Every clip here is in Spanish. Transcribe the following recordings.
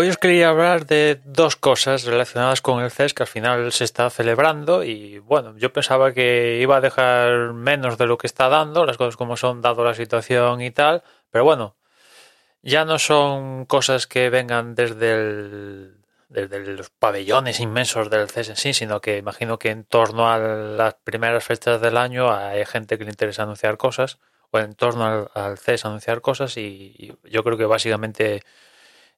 Hoy os quería hablar de dos cosas relacionadas con el CES que al final se está celebrando y bueno, yo pensaba que iba a dejar menos de lo que está dando, las cosas como son dado la situación y tal, pero bueno, ya no son cosas que vengan desde el desde los pabellones inmensos del CES en sí, sino que imagino que en torno a las primeras fechas del año hay gente que le interesa anunciar cosas, o en torno al, al CES anunciar cosas, y, y yo creo que básicamente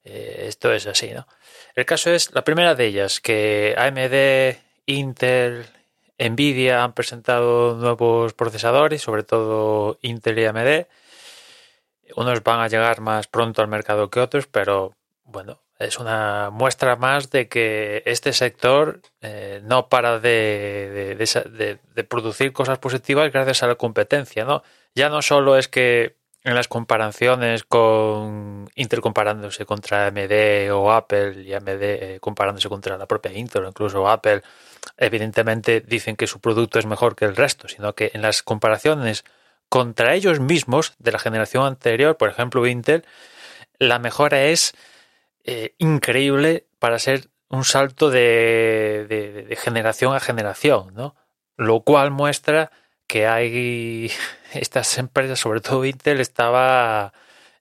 eh, esto es así, ¿no? El caso es, la primera de ellas, que AMD, Intel, Nvidia han presentado nuevos procesadores, sobre todo Intel y AMD. Unos van a llegar más pronto al mercado que otros, pero bueno, es una muestra más de que este sector eh, no para de, de, producir cosas positivas gracias a la competencia, ¿no? Ya no solo es que en las comparaciones con Intel comparándose contra AMD o Apple y AMD eh, comparándose contra la propia Intel o incluso Apple, evidentemente dicen que su producto es mejor que el resto, sino que en las comparaciones contra ellos mismos de la generación anterior, por ejemplo Intel, la mejora es eh, increíble para ser un salto de, de, de generación a generación, ¿no? Lo cual muestra que hay estas empresas, sobre todo Intel, estaba,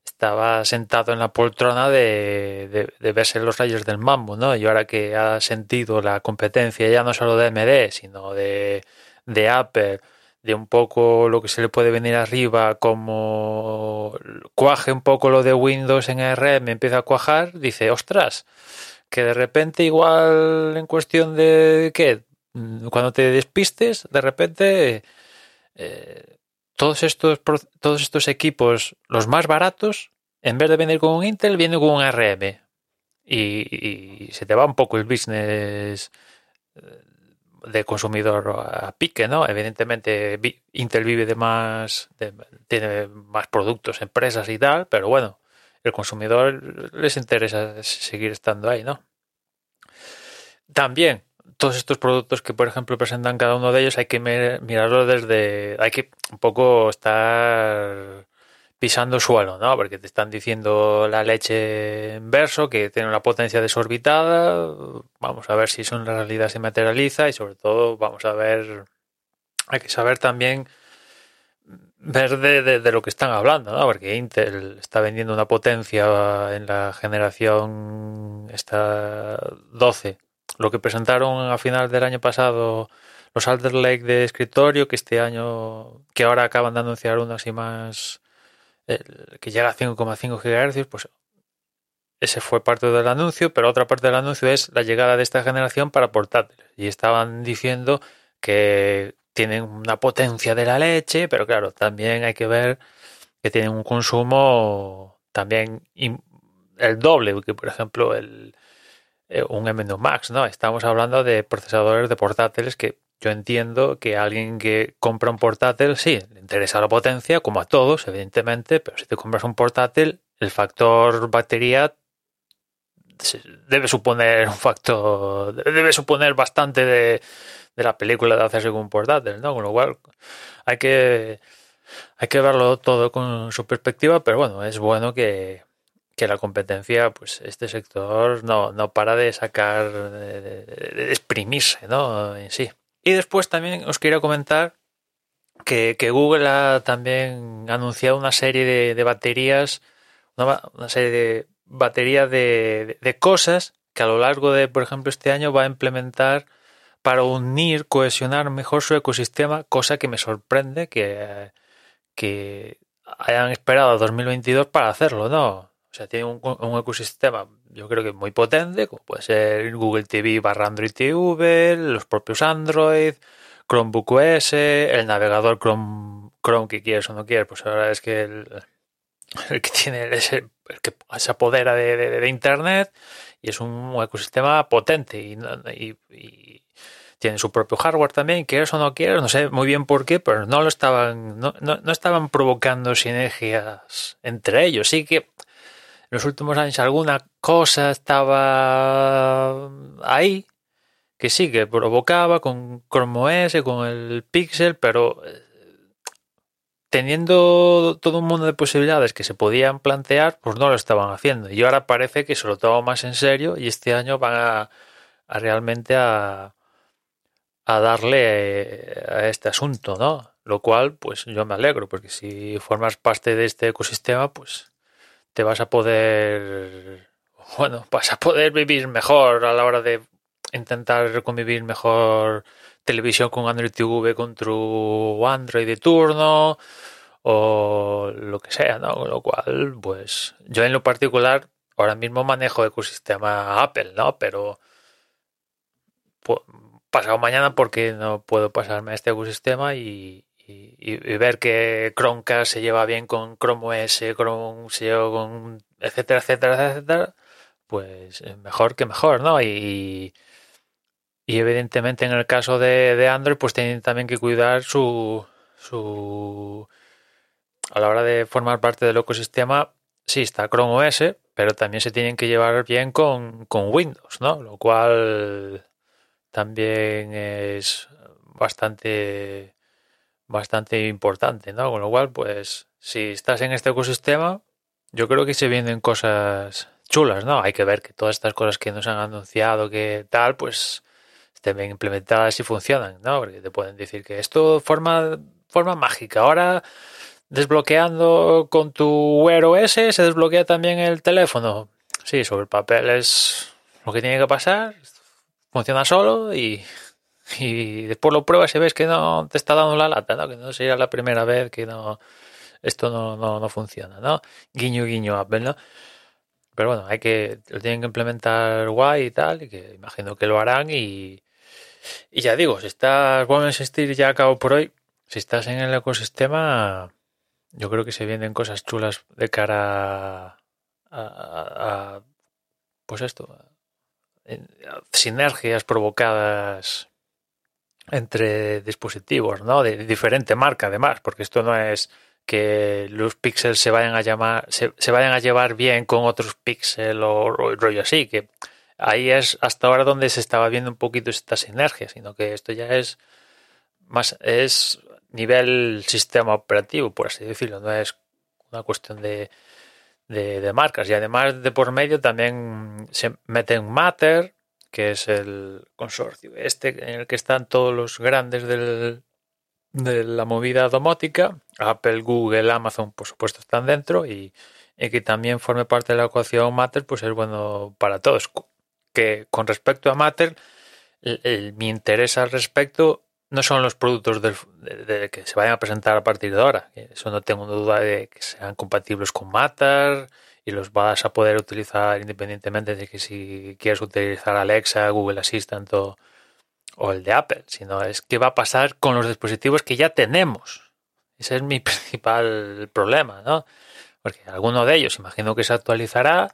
estaba sentado en la poltrona de, de, verse los rayos del mambo, ¿no? Y ahora que ha sentido la competencia ya no solo de AMD, sino de, de Apple, de un poco lo que se le puede venir arriba, como cuaje un poco lo de Windows en ARM, empieza a cuajar, dice, ostras, que de repente igual en cuestión de, ¿qué? Cuando te despistes, de repente eh, todos, estos, todos estos equipos, los más baratos, en vez de venir con un Intel, vienen con un ARM. Y, se te va un poco el business eh, de consumidor a pique, ¿no? Evidentemente Intel vive de más, tiene más productos, empresas y tal, pero bueno, el consumidor les interesa seguir estando ahí, ¿no? También todos estos productos que, por ejemplo, presentan cada uno de ellos, hay que mirarlo desde. Hay que un poco estar pisando suelo, ¿no? Porque te están diciendo la leche en verso, que tiene una potencia desorbitada. Vamos a ver si eso en realidad se materializa y, sobre todo, vamos a ver. Hay que saber también ver de, lo que están hablando, ¿no? Porque Intel está vendiendo una potencia en la generación esta 12 lo que presentaron a final del año pasado los Alder Lake de escritorio, que este año, que ahora acaban de anunciar uno así más, eh, que llega a 5,5 GHz, pues ese fue parte del anuncio, pero otra parte del anuncio es la llegada de esta generación para portátiles. Y estaban diciendo que tienen una potencia de la leche, pero claro, también hay que ver que tienen un consumo también el doble, que por ejemplo el, eh, un M1 Max, ¿no? Estamos hablando de procesadores de portátiles que yo entiendo que alguien que compra un portátil, sí, le interesa la potencia, como a todos, evidentemente, pero si te compras un portátil, el factor batería debe suponer un factor, debe suponer bastante de, de la película de hacerse con un portátil, ¿no? Con lo cual hay que, hay que verlo todo con su perspectiva, pero bueno, es bueno que, que la competencia, pues este sector no, no para de sacar, de, exprimirse, ¿no? En sí. Y después también os quería comentar que, Google ha también anunciado una serie de, baterías, una, serie de baterías de, de cosas que a lo largo de, por ejemplo, este año va a implementar para unir, cohesionar mejor su ecosistema, cosa que me sorprende que, que hayan esperado a 2022 para hacerlo, ¿no? Sea, tiene un, ecosistema yo creo que muy potente, como puede ser Google TV barra Android TV, los propios Android, Chromebook OS, el navegador Chrome, Chrome que quieres o no quieres, pues ahora es que el, que tiene ese, el que se apodera de, de, de, Internet y es un ecosistema potente y, y, y, tiene su propio hardware también, quieres o no quieres, no sé muy bien por qué, pero no lo estaban, no, no, no estaban provocando sinergias entre ellos. Sí que los últimos años alguna cosa estaba ahí, que sí, que provocaba con Chrome OS, con el Pixel, pero teniendo todo un mundo de posibilidades que se podían plantear, pues no lo estaban haciendo. Y ahora parece que se lo toman más en serio y este año van a, a realmente a, a darle a este asunto, ¿no? Lo cual, pues yo me alegro, porque si formas parte de este ecosistema, pues te vas a poder, bueno, vas a poder vivir mejor a la hora de intentar convivir mejor televisión con Android TV con tu Android de turno o lo que sea, ¿no? Con lo cual, pues yo en lo particular ahora mismo manejo ecosistema Apple, ¿no? Pero pues, pasado mañana porque no puedo pasarme a este ecosistema y, y, ver que Chromecast se lleva bien con Chrome OS, Chrome se lleva con etcétera, etcétera, etcétera, pues mejor que mejor, ¿no? Y, y evidentemente en el caso de, de, Android, pues tienen también que cuidar su, su... A la hora de formar parte del ecosistema, sí está Chrome OS, pero también se tienen que llevar bien con, con Windows, ¿no? Lo cual también es bastante bastante importante, ¿no? Con lo cual, pues, si estás en este ecosistema, yo creo que se vienen cosas chulas, ¿no? Hay que ver que todas estas cosas que nos han anunciado, que tal, pues estén bien implementadas y funcionan, ¿no? Porque te pueden decir que esto forma, forma mágica. Ahora, desbloqueando con tu Wear se desbloquea también el teléfono. Sí, sobre el papel es lo que tiene que pasar. Funciona solo y, y después lo pruebas y ves que no te está dando la lata, ¿no? Que no sería la primera vez que no esto no, no, no funciona, ¿no? Guiño, guiño, Apple, ¿no? Pero bueno, hay que lo tienen que implementar guay y tal, y que imagino que lo harán y, y ya digo, si estás, bueno, insistir ya acabo por hoy, si estás en el ecosistema, yo creo que se vienen cosas chulas de cara a, pues esto, sinergias provocadas entre dispositivos, ¿no? De diferente marca, además, porque esto no es que los píxeles se vayan a llamar, se, vayan a llevar bien con otros píxeles o, rollo así, que ahí es hasta ahora donde se estaba viendo un poquito esta sinergia, sino que esto ya es más, es nivel sistema operativo, por así decirlo, no es una cuestión de, de, de marcas. Y además de por medio también se meten Matter, que es el consorcio este en el que están todos los grandes del, de la movida domótica. Apple, Google, Amazon, por supuesto, están dentro y, y, que también forme parte de la ecuación Matter, pues es bueno para todos. Que con respecto a Matter, mi interés al respecto no son los productos del, de, de, que se vayan a presentar a partir de ahora. Eso no tengo duda de que sean compatibles con Matter y los vas a poder utilizar independientemente de que si quieres utilizar Alexa, Google Assistant o, el de Apple, sino es qué va a pasar con los dispositivos que ya tenemos. Ese es mi principal problema, ¿no? Porque alguno de ellos imagino que se actualizará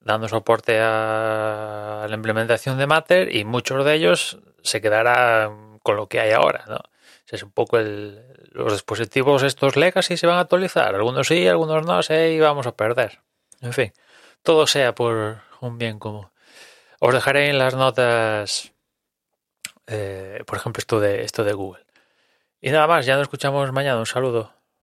dando soporte a la implementación de Matter y muchos de ellos se quedarán con lo que hay ahora, ¿no? Es un poco el, los dispositivos estos legacy se van a actualizar, algunos sí, algunos no, sé, y vamos a perder. En fin, todo sea por un bien común. Os dejaré en las notas, eh, por ejemplo, esto de, esto de Google. Y nada más, ya nos escuchamos mañana. Un saludo.